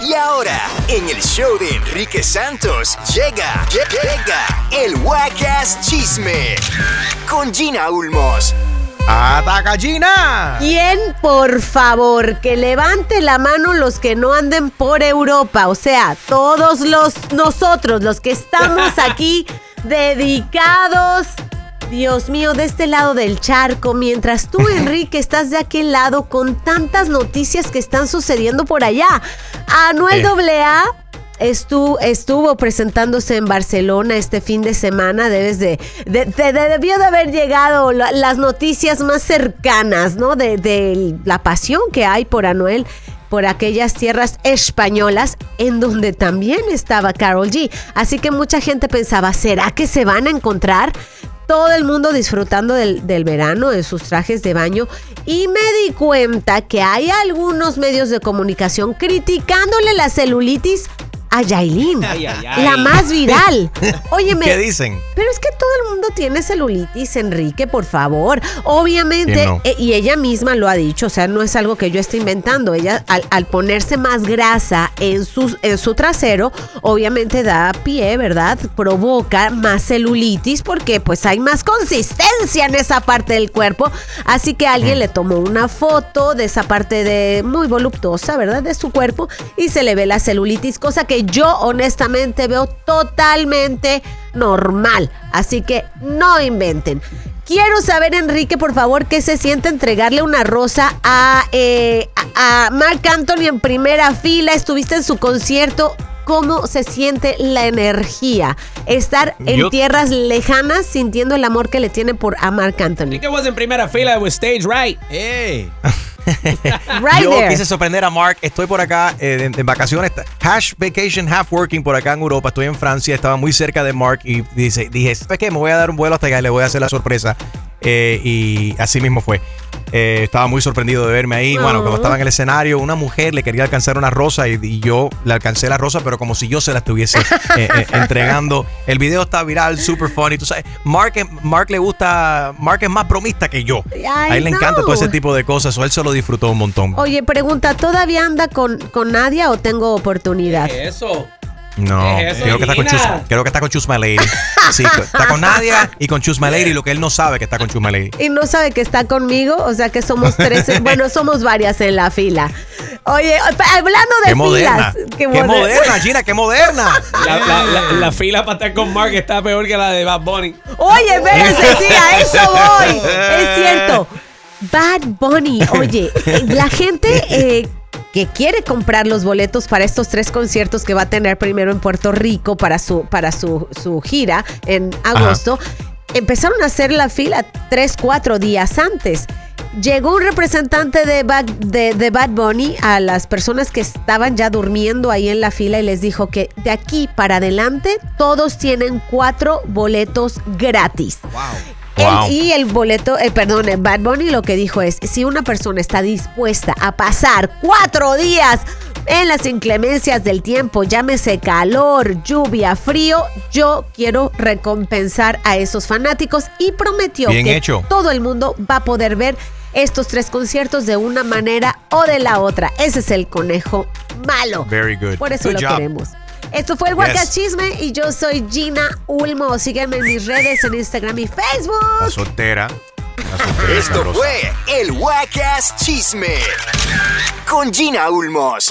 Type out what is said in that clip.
Y ahora, en el show de Enrique Santos, llega, llega el Wacas Chisme con Gina Ulmos. ¡Ataca Gina! ¿Quién, por favor, que levante la mano los que no anden por Europa? O sea, todos los nosotros, los que estamos aquí dedicados Dios mío, de este lado del charco, mientras tú, Enrique, estás de aquel lado con tantas noticias que están sucediendo por allá. Anuel AA estuvo, estuvo presentándose en Barcelona este fin de semana. Debes de, debió de haber llegado las noticias más cercanas, ¿no? De, de la pasión que hay por Anuel por aquellas tierras españolas en donde también estaba Carol G. Así que mucha gente pensaba, ¿será que se van a encontrar? Todo el mundo disfrutando del, verano, de sus trajes de baño, y me di cuenta que hay algunos medios de comunicación criticándole la celulitis a Yailin, la más viral. Óyeme. ¿Qué dicen? Pero es que todo el mundo tiene celulitis, Enrique, por favor. Obviamente, eh, y ella misma lo ha dicho, o sea, no es algo que yo esté inventando. Ella, al, ponerse más grasa en su, en su trasero, obviamente da pie, ¿verdad? Provoca más celulitis porque pues hay más consistencia en esa parte del cuerpo. Así que alguien mm. le tomó una foto de esa parte de muy voluptuosa, ¿verdad? De su cuerpo y se le ve la celulitis, cosa que yo honestamente veo totalmente normal. Así que no inventen. Quiero saber, Enrique, por favor, qué se siente entregarle una rosa a, eh, a Mark Anthony en primera fila. Estuviste en su concierto. ¿Cómo se siente la energía? Estar en tierras lejanas sintiendo el amor que le tiene por a Mark Anthony. que was en primera fila, was stage right. Hey. Yo quise sorprender a Mark. Estoy por acá eh, en, vacaciones. Hash vacation, half working por acá en Europa. Estoy en Francia. Estaba muy cerca de Mark y dice, dije, ¿sabes qué? Me voy a dar un vuelo hasta y le voy a hacer la sorpresa. Eh, y así mismo fue. Eh, estaba muy sorprendido de verme ahí. Bueno, cuando estaba en el escenario, una mujer le quería alcanzar una rosa y, yo le alcancé la rosa, pero como si yo se la estuviese eh, entregando. El video está viral, super funny. Tú sabes, Mark, Mark le gusta, Mark es más bromista que yo. a él le encanta todo ese tipo de cosas, o él se lo disfrutó un montón. Oye, pregunta, ¿todavía anda con, con Nadia o tengo oportunidad? eso? No, creo, que está con Chus, creo que está con Chus Lady. Sí, está con Nadia y con Chus Lady, lo que él no sabe que está con Chus Lady. Y no sabe que está conmigo, o sea que somos tres, bueno, somos varias en la fila. Oye, hablando de qué Moderna. Qué, moderna. Gina, qué moderna. La, fila para estar con Mark está peor que la de Bad Bunny. Oye, espérense, sí, a eso voy. Es cierto. Bad Bunny, oye, la gente eh, que quiere comprar los boletos para estos tres conciertos que va a tener primero en Puerto Rico para su, para su, gira en agosto, empezaron a hacer la fila tres, cuatro días antes. Llegó un representante de Bad, de, Bad Bunny a las personas que estaban ya durmiendo ahí en la fila y les dijo que de aquí para adelante todos tienen cuatro boletos gratis. Wow y el boleto, eh, perdón, Bad Bunny lo que dijo es, si una persona está dispuesta a pasar cuatro días en las inclemencias del tiempo, llámese calor, lluvia, frío, yo quiero recompensar a esos fanáticos y prometió que todo el mundo va a poder ver estos tres conciertos de una manera o de la otra. Ese es el conejo malo. Very good. Por eso lo queremos. Esto fue el Wacas Chisme y yo soy Gina Ulmo. Sígueme en mis redes en Instagram y Facebook. La soltera. Esto fue el Wacas Chisme con Gina Ulmos.